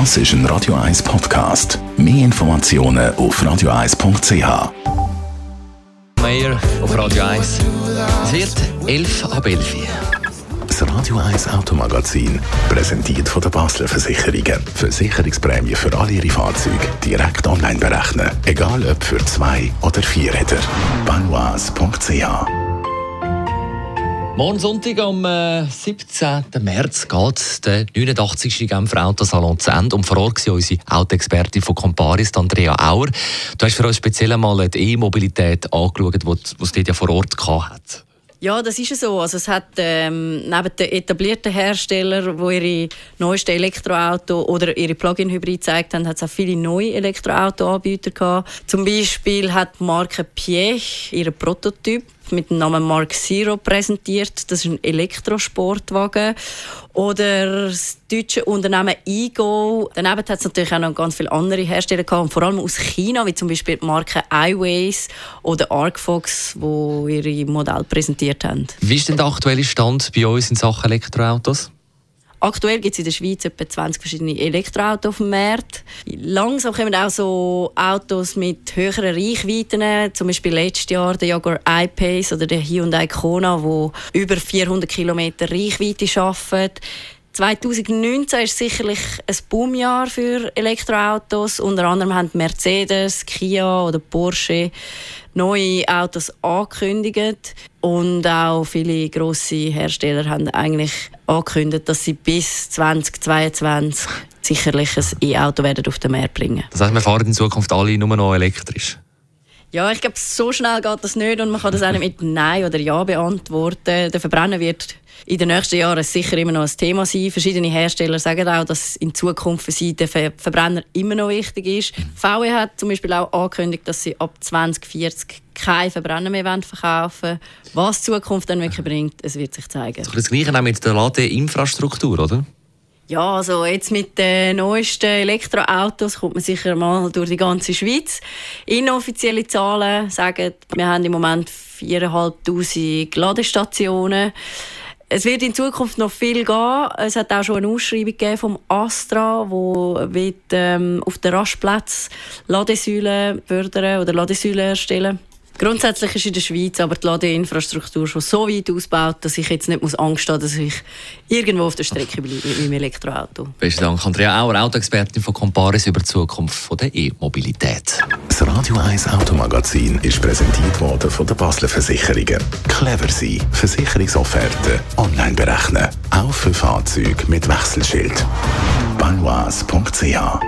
Das ist ein Radio 1 Podcast. Mehr Informationen auf radio1.ch. Meyer auf Radio 1. Es wird 11 ab 11. Das Radio 1 Automagazin, präsentiert von der Basler Versicherungen. Versicherungsprämie für alle Ihre Fahrzeuge direkt online berechnen. Egal ob für zwei oder vier Räder. Banois.ch Morgen Sonntag am äh, 17. März geht der 89. Genfer Autosalon zu Ende. Und vor Ort war unsere Autoexpertin von Comparis, Andrea Auer. Du hast für uns speziell einmal die E-Mobilität angeschaut, die es dort ja vor Ort hat. Ja, das ist so. Also es hat ähm, neben den etablierten Herstellern, die ihre neuesten Elektroautos oder ihre Plug-in-Hybrid gezeigt haben, hat es auch viele neue Elektroauto-Anbieter gehabt. Zum Beispiel hat die Marke Piech ihren Prototyp mit dem Namen Mark Zero präsentiert. Das ist ein Elektrosportwagen. Oder das deutsche Unternehmen Ego. Daneben hat es natürlich auch noch ganz viele andere Hersteller gehabt, vor allem aus China, wie zum Beispiel die Marke iWays oder Arcfox, wo ihre Modelle präsentiert haben. Wie ist denn der aktuelle Stand bei uns in Sachen Elektroautos? Aktuell gibt es in der Schweiz etwa 20 verschiedene Elektroautos auf dem Markt. Langsam kommen auch so Autos mit höheren Reichweiten, zum Beispiel letztes Jahr der Jaguar I-Pace oder der Hyundai Kona, wo über 400 km Reichweite schaffen. 2019 ist sicherlich ein Boomjahr für Elektroautos. Unter anderem haben Mercedes, Kia oder Porsche neue Autos angekündigt. Und auch viele grosse Hersteller haben eigentlich angekündigt, dass sie bis 2022 sicherlich ein E-Auto werden auf den Markt bringen. Das heißt, wir fahren in Zukunft alle nur noch elektrisch? Ja, ich glaube, so schnell geht das nicht und man kann das auch nicht mit Nein oder Ja beantworten. Der Verbrenner wird in den nächsten Jahren sicher immer noch ein Thema sein. Verschiedene Hersteller sagen auch, dass in Zukunft für sie der Verbrenner immer noch wichtig ist. VW hat zum Beispiel auch angekündigt, dass sie ab 2040 keinen Verbrenner mehr verkaufen wollen. Was die Zukunft dann wirklich bringt, es wird sich zeigen. Das Gleiche auch mit der Ladeinfrastruktur, oder? Ja, also jetzt mit den neuesten Elektroautos kommt man sicher mal durch die ganze Schweiz. Inoffizielle Zahlen sagen, wir haben im Moment 4'500 Ladestationen. Es wird in Zukunft noch viel gehen. Es hat auch schon eine Ausschreibung vom Astra, wo wird, ähm, auf den Rastplatz Ladesäulen fördern oder Ladesäulen erstellen. Grundsätzlich ist in der Schweiz aber die Ladeinfrastruktur schon so weit ausgebaut, dass ich jetzt nicht muss Angst haben dass ich irgendwo auf der Strecke bleibe mit meinem Elektroauto. Besten Dank, Andrea Auer, Autoexpertin von Comparis über die Zukunft der E-Mobilität. Das Radio 1 Automagazin ist präsentiert worden von der Basler Versicherungen. Clever sein, Versicherungsofferte online berechnen, auch für Fahrzeuge mit Wechselschild. Banois.ch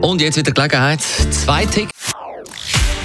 Und jetzt wieder Gelegenheit, zwei Tickets.